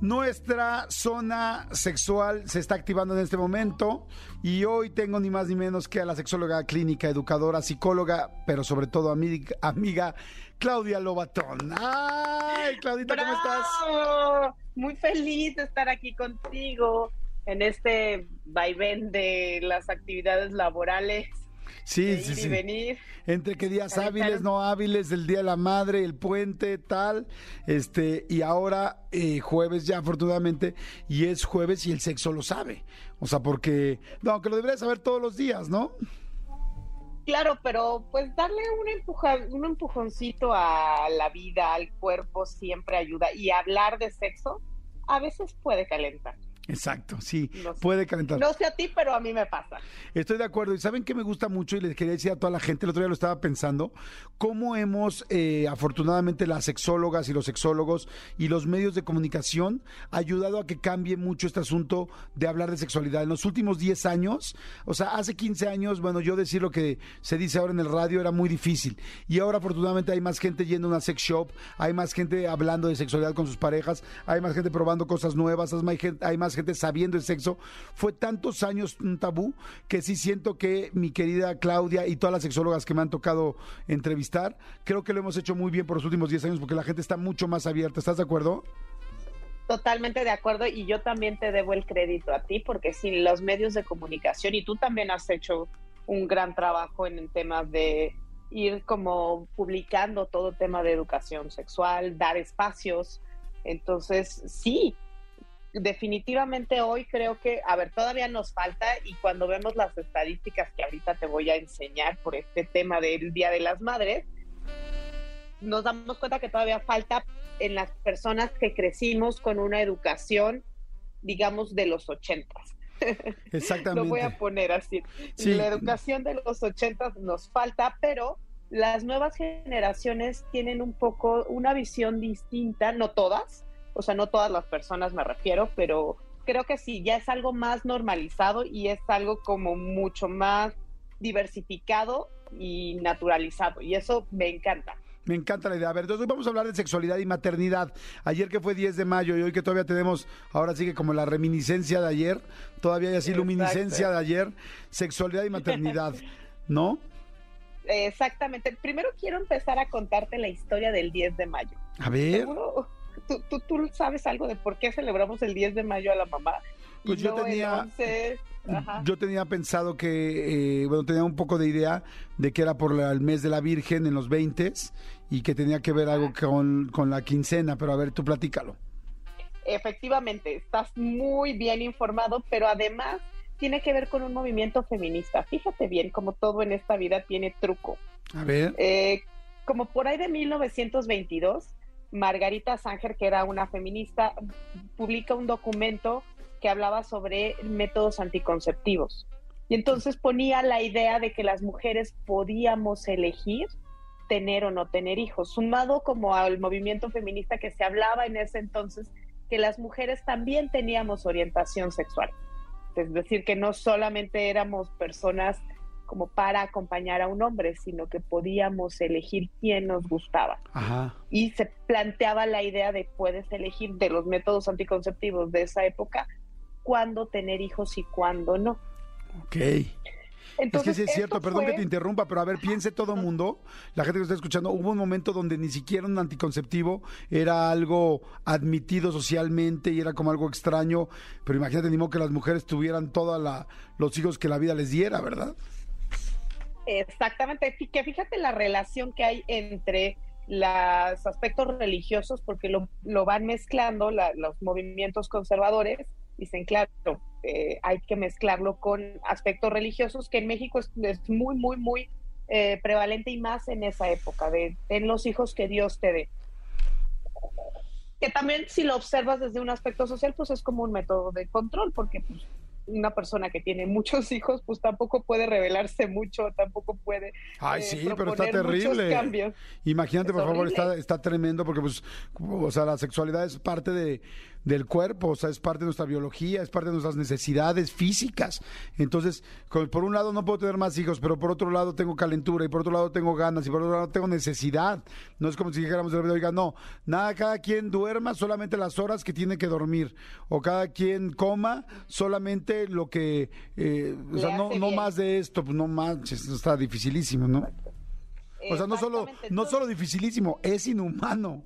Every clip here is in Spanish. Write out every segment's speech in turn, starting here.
Nuestra zona sexual se está activando en este momento y hoy tengo ni más ni menos que a la sexóloga clínica, educadora, psicóloga, pero sobre todo amiga, amiga Claudia Lobatón. ¡Ay, Claudita, ¿cómo estás? Muy feliz de estar aquí contigo en este vaivén de las actividades laborales. Sí, sí, sí. venir. Entre que días hábiles, no hábiles, el Día de la Madre, el puente, tal. Este, y ahora eh, jueves ya, afortunadamente, y es jueves y el sexo lo sabe. O sea, porque, no, que lo debería saber todos los días, ¿no? Claro, pero pues darle un, empuja, un empujoncito a la vida, al cuerpo, siempre ayuda. Y hablar de sexo a veces puede calentar. Exacto, sí, puede calentar. No sé a ti, pero a mí me pasa. Estoy de acuerdo. Y saben que me gusta mucho y les quería decir a toda la gente, el otro día lo estaba pensando, cómo hemos, eh, afortunadamente, las sexólogas y los sexólogos y los medios de comunicación ayudado a que cambie mucho este asunto de hablar de sexualidad. En los últimos 10 años, o sea, hace 15 años, bueno, yo decir lo que se dice ahora en el radio era muy difícil. Y ahora, afortunadamente, hay más gente yendo a una sex shop, hay más gente hablando de sexualidad con sus parejas, hay más gente probando cosas nuevas, hay más gente sabiendo el sexo, fue tantos años un tabú que sí siento que mi querida Claudia y todas las sexólogas que me han tocado entrevistar, creo que lo hemos hecho muy bien por los últimos 10 años porque la gente está mucho más abierta. ¿Estás de acuerdo? Totalmente de acuerdo y yo también te debo el crédito a ti porque sin los medios de comunicación y tú también has hecho un gran trabajo en el de ir como publicando todo tema de educación sexual, dar espacios. Entonces, sí, definitivamente hoy creo que, a ver, todavía nos falta y cuando vemos las estadísticas que ahorita te voy a enseñar por este tema del Día de las Madres, nos damos cuenta que todavía falta en las personas que crecimos con una educación, digamos, de los ochentas. Exactamente. Lo voy a poner así. La educación de los ochentas nos falta, pero las nuevas generaciones tienen un poco una visión distinta, no todas, o sea, no todas las personas me refiero, pero creo que sí, ya es algo más normalizado y es algo como mucho más diversificado y naturalizado, y eso me encanta. Me encanta la idea. A ver, entonces vamos a hablar de sexualidad y maternidad. Ayer que fue 10 de mayo y hoy que todavía tenemos, ahora sigue como la reminiscencia de ayer, todavía hay así luminiscencia de ayer, sexualidad y maternidad, ¿no? Exactamente. Primero quiero empezar a contarte la historia del 10 de mayo. A ver. ¿Tú, tú, sabes algo de por qué celebramos el 10 de mayo a la mamá? Pues yo tenía, yo tenía pensado que, eh, bueno, tenía un poco de idea de que era por el mes de la Virgen en los 20 y que tenía que ver algo con, con la quincena, pero a ver, tú platícalo. Efectivamente, estás muy bien informado, pero además tiene que ver con un movimiento feminista. Fíjate bien, como todo en esta vida tiene truco. A ver. Eh, como por ahí de 1922, Margarita Sanger, que era una feminista, publica un documento que hablaba sobre métodos anticonceptivos. Y entonces ponía la idea de que las mujeres podíamos elegir tener o no tener hijos, sumado como al movimiento feminista que se hablaba en ese entonces que las mujeres también teníamos orientación sexual. Es decir, que no solamente éramos personas como para acompañar a un hombre, sino que podíamos elegir quién nos gustaba. Y se planteaba la idea de puedes elegir de los métodos anticonceptivos de esa época cuándo tener hijos y cuándo no. Ok. Entonces, es que sí es cierto, perdón que te interrumpa, pero a ver, piense todo el mundo, la gente que está escuchando, hubo un momento donde ni siquiera un anticonceptivo era algo admitido socialmente y era como algo extraño, pero imagínate, ni modo que las mujeres tuvieran todos los hijos que la vida les diera, ¿verdad? Exactamente, que fíjate la relación que hay entre los aspectos religiosos, porque lo, van mezclando los movimientos conservadores, dicen, claro, eh, hay que mezclarlo con aspectos religiosos, que en México es, muy, muy, muy eh, prevalente y más en esa época, de ten los hijos que Dios te dé. Que también si lo observas desde un aspecto social, pues es como un método de control, porque pues, una persona que tiene muchos hijos, pues tampoco puede revelarse mucho, tampoco puede. Ay, eh, sí, pero está terrible. cambios. Imagínate, Es por favor, está, está tremendo porque, pues, o sea, la sexualidad es parte de, del cuerpo, o sea, es parte de nuestra biología, es parte de nuestras necesidades físicas. Entonces, con- por un lado no puedo tener más hijos, pero por otro lado tengo calentura y por otro lado tengo ganas y por otro lado tengo necesidad. No es como si dijéramos, oiga, no, nada, cada quien duerma solamente las horas que tiene que dormir o cada quien coma solamente lo que, eh, o sea, no, no más de esto, pues no manches, está dificilísimo, ¿no? O sea, no solo, no solo dificilísimo, es inhumano.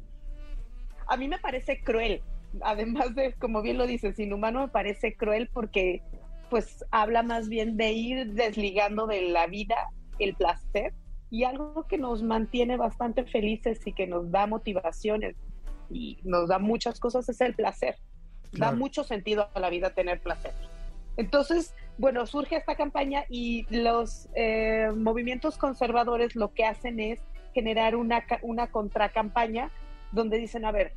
a mí me parece cruel. Además de, como bien lo dices, inhumano me parece cruel porque pues habla más bien de ir desligando de la vida el placer y algo que nos mantiene bastante felices y que nos da motivaciones y nos da muchas cosas es el placer. Da Claro. mucho sentido a la vida tener placer. Entonces, bueno, surge esta campaña y los eh, movimientos conservadores lo que hacen es generar una, una contracampaña donde dicen, a ver,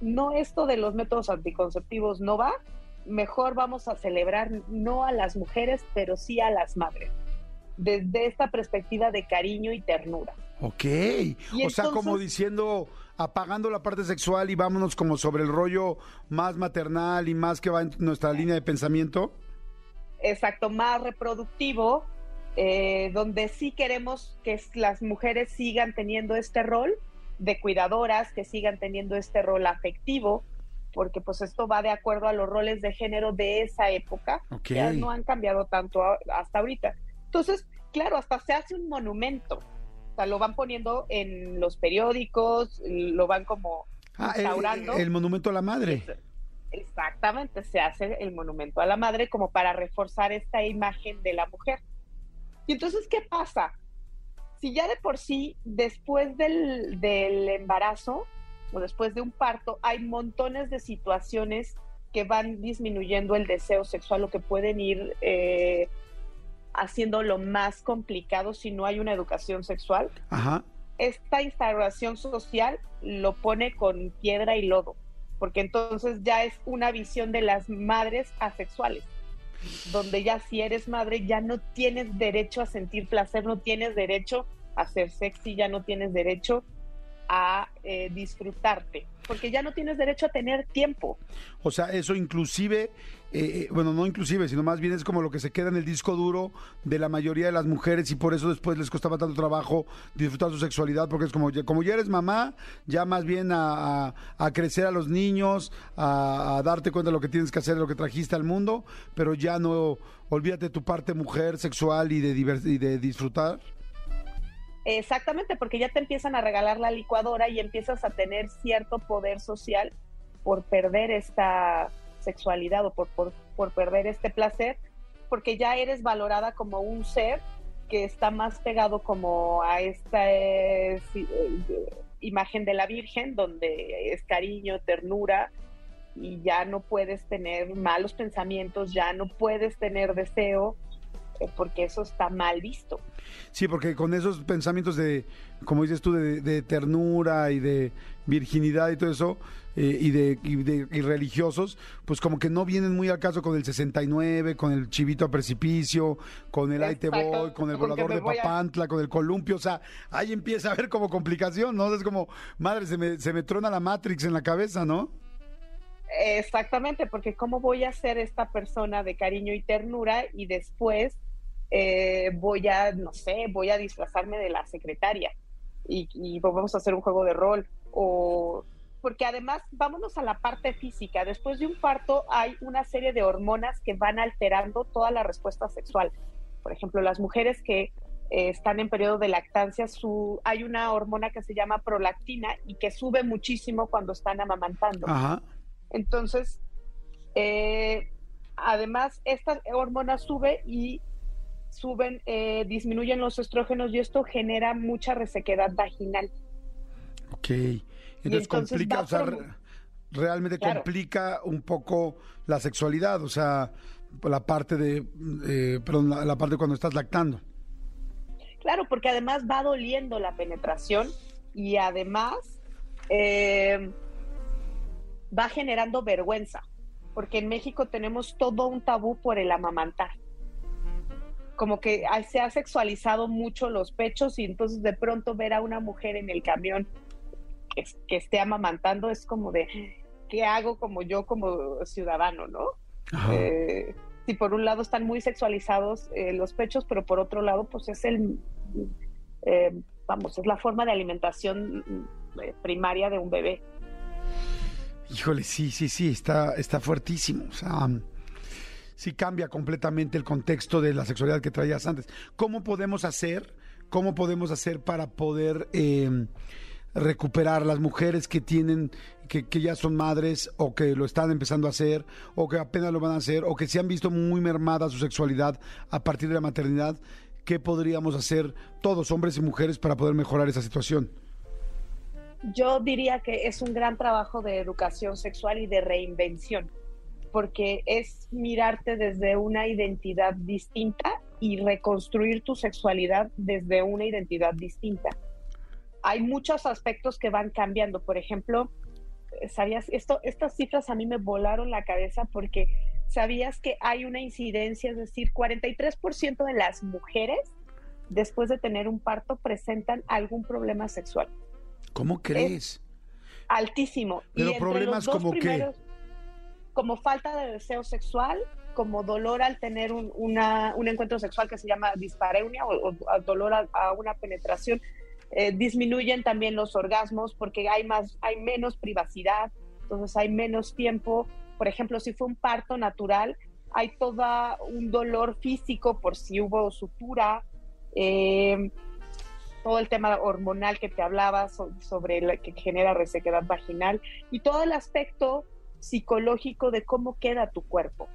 no esto de los métodos anticonceptivos no va, mejor vamos a celebrar no a las mujeres, pero sí a las madres, desde esta perspectiva de cariño y ternura. Ok. Y o sea, como diciendo, apagando la parte sexual y vámonos como sobre el rollo más maternal y más que va en nuestra línea de pensamiento. exacto, más reproductivo, eh, donde sí queremos que las mujeres sigan teniendo este rol de cuidadoras, que sigan teniendo este rol afectivo, porque pues esto va de acuerdo a los roles de género de esa época, Ok. que ya no han cambiado tanto a- hasta ahorita. Entonces, claro, hasta se hace un monumento, o sea, lo van poniendo en los periódicos, lo van como Ah, el, el monumento a la madre. Exactamente, se hace el monumento a la madre como para reforzar esta imagen de la mujer. Y entonces, ¿qué pasa? Si ya de por sí, después del, del embarazo o después de un parto, hay montones de situaciones que van disminuyendo el deseo sexual o que pueden ir eh, haciéndolo más complicado si no hay una educación sexual, Ajá. esta instauración social lo pone con piedra y lodo, porque entonces ya es una visión de las madres asexuales, donde ya si eres madre ya no tienes derecho a sentir placer, no tienes derecho a ser sexy, ya no tienes derecho a eh, disfrutarte, porque ya no tienes derecho a tener tiempo. O sea, eso inclusive, eh, eh, bueno, no inclusive, sino más bien es como lo que se queda en el disco duro de la mayoría de las mujeres y por eso después les costaba tanto trabajo disfrutar su sexualidad, porque es como, como ya eres mamá, ya más bien a, a- crecer a los niños, a, darte cuenta de lo que tienes que hacer, de lo que trajiste al mundo, pero ya no, olvídate tu parte mujer, sexual y de, y de disfrutar. Exactamente, porque ya te empiezan a regalar la licuadora y empiezas a tener cierto poder social por perder esta sexualidad o por, por, por perder este placer, porque ya eres valorada como un ser que está más pegado como a esta eh, eh, imagen de la Virgen, donde es cariño, ternura, y ya no puedes tener malos pensamientos, ya no puedes tener deseo, porque eso está mal visto. Sí, porque con esos pensamientos de, como dices tú, de, de ternura y de virginidad y todo eso, eh, y, de, y de- y religiosos, pues como que no vienen muy al caso con el 69, con el chivito a precipicio, con el ahí te voy, con el volador de a- Papantla, con el columpio, o sea, ahí empieza a haber como complicación, ¿no? Es como, madre, se me, se me trona la Matrix en la cabeza, ¿no? Exactamente, porque ¿cómo voy a ser esta persona de cariño y ternura y después eh, voy a, no sé, voy a disfrazarme de la secretaria y, y vamos a hacer un juego de rol? O porque además, vámonos a la parte física. Después de un parto hay una serie de hormonas que van alterando toda la respuesta sexual. Por ejemplo, las mujeres que eh, están en periodo de lactancia, su, hay una hormona que se llama prolactina y que sube muchísimo cuando están amamantando. Ajá. Entonces, eh, además, esta hormona sube y suben, eh, disminuyen los estrógenos y esto genera mucha resequedad vaginal. Ok. Entonces, entonces complica, o sea, re- realmente Claro. complica un poco la sexualidad, o sea, la parte de, eh, perdón, la, la parte cuando estás lactando. Claro, porque además va doliendo la penetración y además eh, va generando vergüenza. porque en México tenemos todo un tabú por el amamantar. Como que se ha sexualizado mucho los pechos y entonces de pronto ver a una mujer en el camión que, que esté amamantando es como de, ¿qué hago como yo como ciudadano, no? Eh, si por un lado están muy sexualizados eh, los pechos, pero por otro lado, pues es el, eh, vamos, es la forma de alimentación primaria de un bebé. Híjole, sí, sí, sí, está, está fuertísimo. O sea, sí cambia completamente el contexto de la sexualidad que traías antes. ¿Cómo podemos hacer, cómo podemos hacer para poder recuperar las mujeres que tienen, que, ya son madres o que lo están empezando a hacer o que apenas lo van a hacer o que se han visto muy mermada su sexualidad a partir de la maternidad, ¿qué podríamos hacer todos, hombres y mujeres, para poder mejorar esa situación? Yo diría que es un gran trabajo de educación sexual y de reinvención, porque es mirarte desde una identidad distinta y reconstruir tu sexualidad desde una identidad distinta hay muchos aspectos que van cambiando. Por ejemplo, ¿sabías? Esto, estas cifras a mí me volaron la cabeza porque sabías que hay una incidencia, es decir, 43% de las mujeres después de tener un parto presentan algún problema sexual. ¿Cómo crees? altísimo. Pero problemas como qué? Como falta de deseo sexual, como dolor al tener un, encuentro sexual que se llama dispareunia o, dolor a, una penetración. Eh, disminuyen también los orgasmos porque hay más, hay menos privacidad, entonces hay menos tiempo. Por ejemplo, si fue un parto natural, hay todo un dolor físico por si hubo sutura, eh, todo el tema hormonal que te hablaba sobre que genera resequedad vaginal y todo el aspecto psicológico de cómo queda tu cuerpo.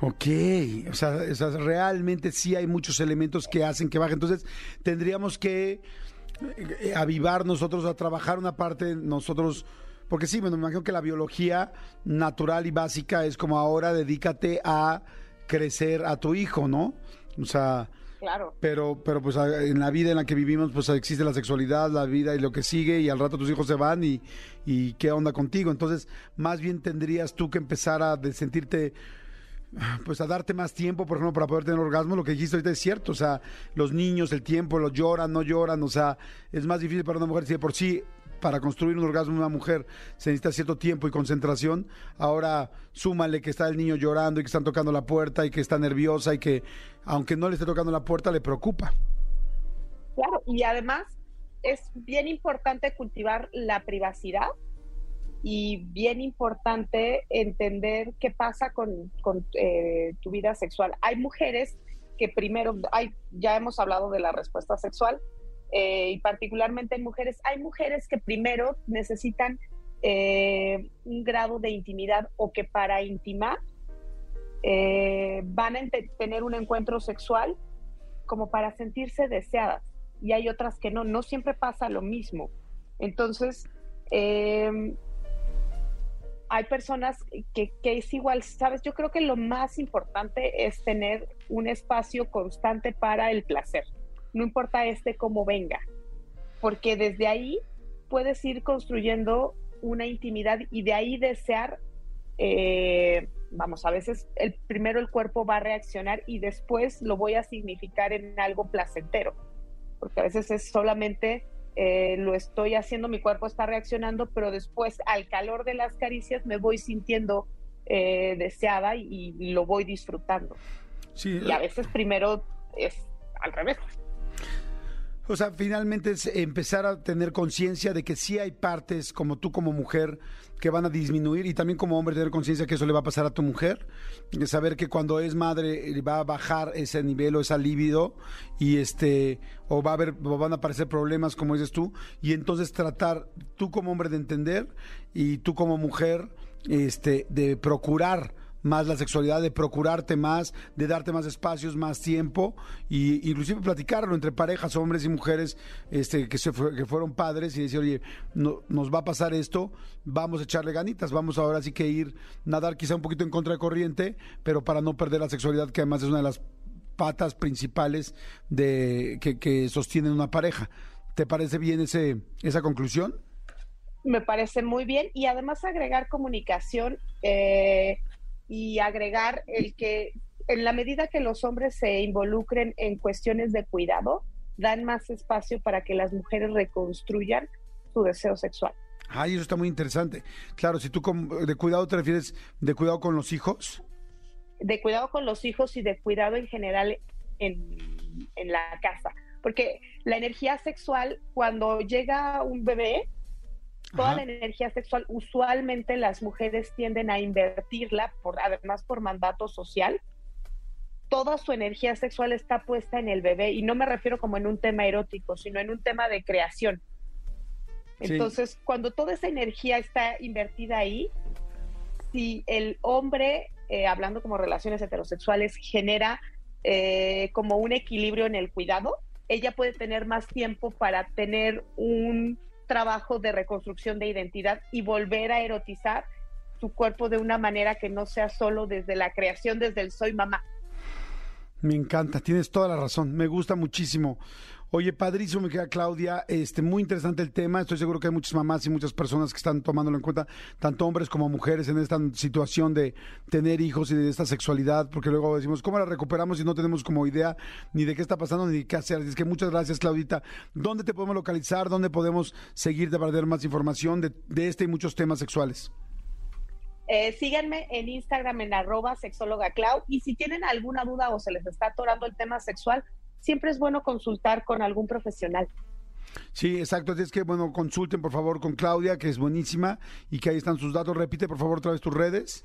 Ok, o sea, realmente sí hay muchos elementos que hacen que baje. Entonces, tendríamos que eh, avivar nosotros a trabajar una parte, nosotros, porque sí, me imagino que la biología natural y básica es como ahora dedícate a crecer a tu hijo, ¿no? O sea, Claro. Pero, pero pues en la vida en la que vivimos, pues existe la sexualidad, la vida y lo que sigue, y al rato tus hijos se van y, y qué onda contigo. Entonces, más bien tendrías tú que empezar a sentirte pues a darte más tiempo, por ejemplo, para poder tener orgasmo, lo que dijiste ahorita es cierto, o sea, los niños, el tiempo, los lloran, no lloran, o sea, es más difícil para una mujer si de por sí para construir un orgasmo en una mujer se necesita cierto tiempo y concentración, ahora súmale que está el niño llorando y que están tocando la puerta y que está nerviosa y que aunque no le esté tocando la puerta le preocupa. Claro, y además es bien importante cultivar la privacidad y bien importante entender qué pasa con, eh, tu vida sexual. Hay mujeres que primero, hay, ya hemos hablado de la respuesta sexual, eh, y particularmente en mujeres, hay mujeres que primero necesitan eh, un grado de intimidad o que para intimar van a tener un encuentro sexual como para sentirse deseadas. Y hay otras que no, no siempre pasa lo mismo. Entonces, hay personas que, es igual, ¿sabes? Yo creo que lo más importante es tener un espacio constante para el placer, no importa este cómo venga, porque desde ahí puedes ir construyendo una intimidad y de ahí desear, eh, vamos, a veces el, primero el cuerpo va a reaccionar y después lo voy a significar en algo placentero, porque a veces es solamente eh, lo estoy haciendo, mi cuerpo está reaccionando, pero después al calor de las caricias me voy sintiendo eh, deseada y, lo voy disfrutando. y a veces primero es al revés. O sea, finalmente es empezar a tener conciencia de que sí hay partes como tú como mujer que van a disminuir y también como hombre tener conciencia que eso le va a pasar a tu mujer, de saber que cuando es madre eh, va a bajar ese nivel o esa libido y este o va a haber van a aparecer problemas como dices tú y entonces tratar tú como hombre de entender y tú como mujer este de procurar más la sexualidad, de procurarte más, de darte más espacios, más tiempo, y inclusive platicarlo entre parejas, hombres y mujeres, este, que, se que fueron padres y decir, oye, no, nos va a pasar esto, vamos a echarle ganitas, vamos ahora sí que ir, nadar quizá un poquito en contra de corriente, pero para no perder la sexualidad, que además es una de las patas principales de que, que sostienen una pareja. ¿Te parece bien ese, esa conclusión? me parece muy bien. Y además agregar comunicación eh, y agregar el que en la medida que los hombres se involucren en cuestiones de cuidado, dan más espacio para que las mujeres reconstruyan su deseo sexual. Ay, eso está muy interesante. Claro, si tú de cuidado te refieres de cuidado con los hijos. De cuidado con los hijos y de cuidado en general en, en la casa. Porque la energía sexual, cuando llega un bebé, toda la energía sexual, usualmente las mujeres tienden a invertirla, por, además por mandato social. Toda su energía sexual está puesta en el bebé, y no me refiero como en un tema erótico, sino en un tema de creación. Entonces, cuando toda esa energía está invertida ahí, si el hombre, eh, hablando como relaciones heterosexuales, genera eh, como un equilibrio en el cuidado, ella puede tener más tiempo para tener un trabajo de reconstrucción de identidad y volver a erotizar su cuerpo de una manera que no sea solo desde la creación, desde el soy mamá. Me encanta, tienes toda la razón, me gusta muchísimo. Oye, padrísimo, me queda Claudia, este, muy interesante el tema. Estoy seguro que hay muchas mamás y muchas personas que están tomándolo en cuenta, tanto hombres como mujeres, en esta situación de tener hijos y de esta sexualidad, porque luego decimos, ¿cómo la recuperamos si no tenemos como idea ni de qué está pasando ni de qué hacer? Es que muchas gracias, Claudita. ¿Dónde te podemos localizar? ¿Dónde podemos seguir de ver más información de, de este y muchos temas sexuales? Eh, síganme en Instagram en arroba sexóloga Clau y si tienen alguna duda o se les está atorando el tema sexual, siempre es bueno consultar con algún profesional. Sí, exacto. Es que, bueno, consulten por favor con Claudia, que es buenísima y que ahí están sus datos. Repite por favor otra vez tus redes.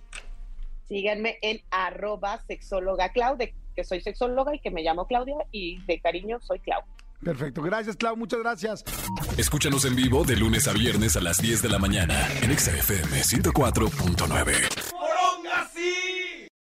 Síganme en arroba sexóloga Clau, que soy sexóloga y que me llamo Claudia y de cariño soy Clau. Perfecto. Gracias, Clau. Muchas gracias. Escúchanos en vivo de lunes a viernes a las 10 de la mañana en XFM 104.9.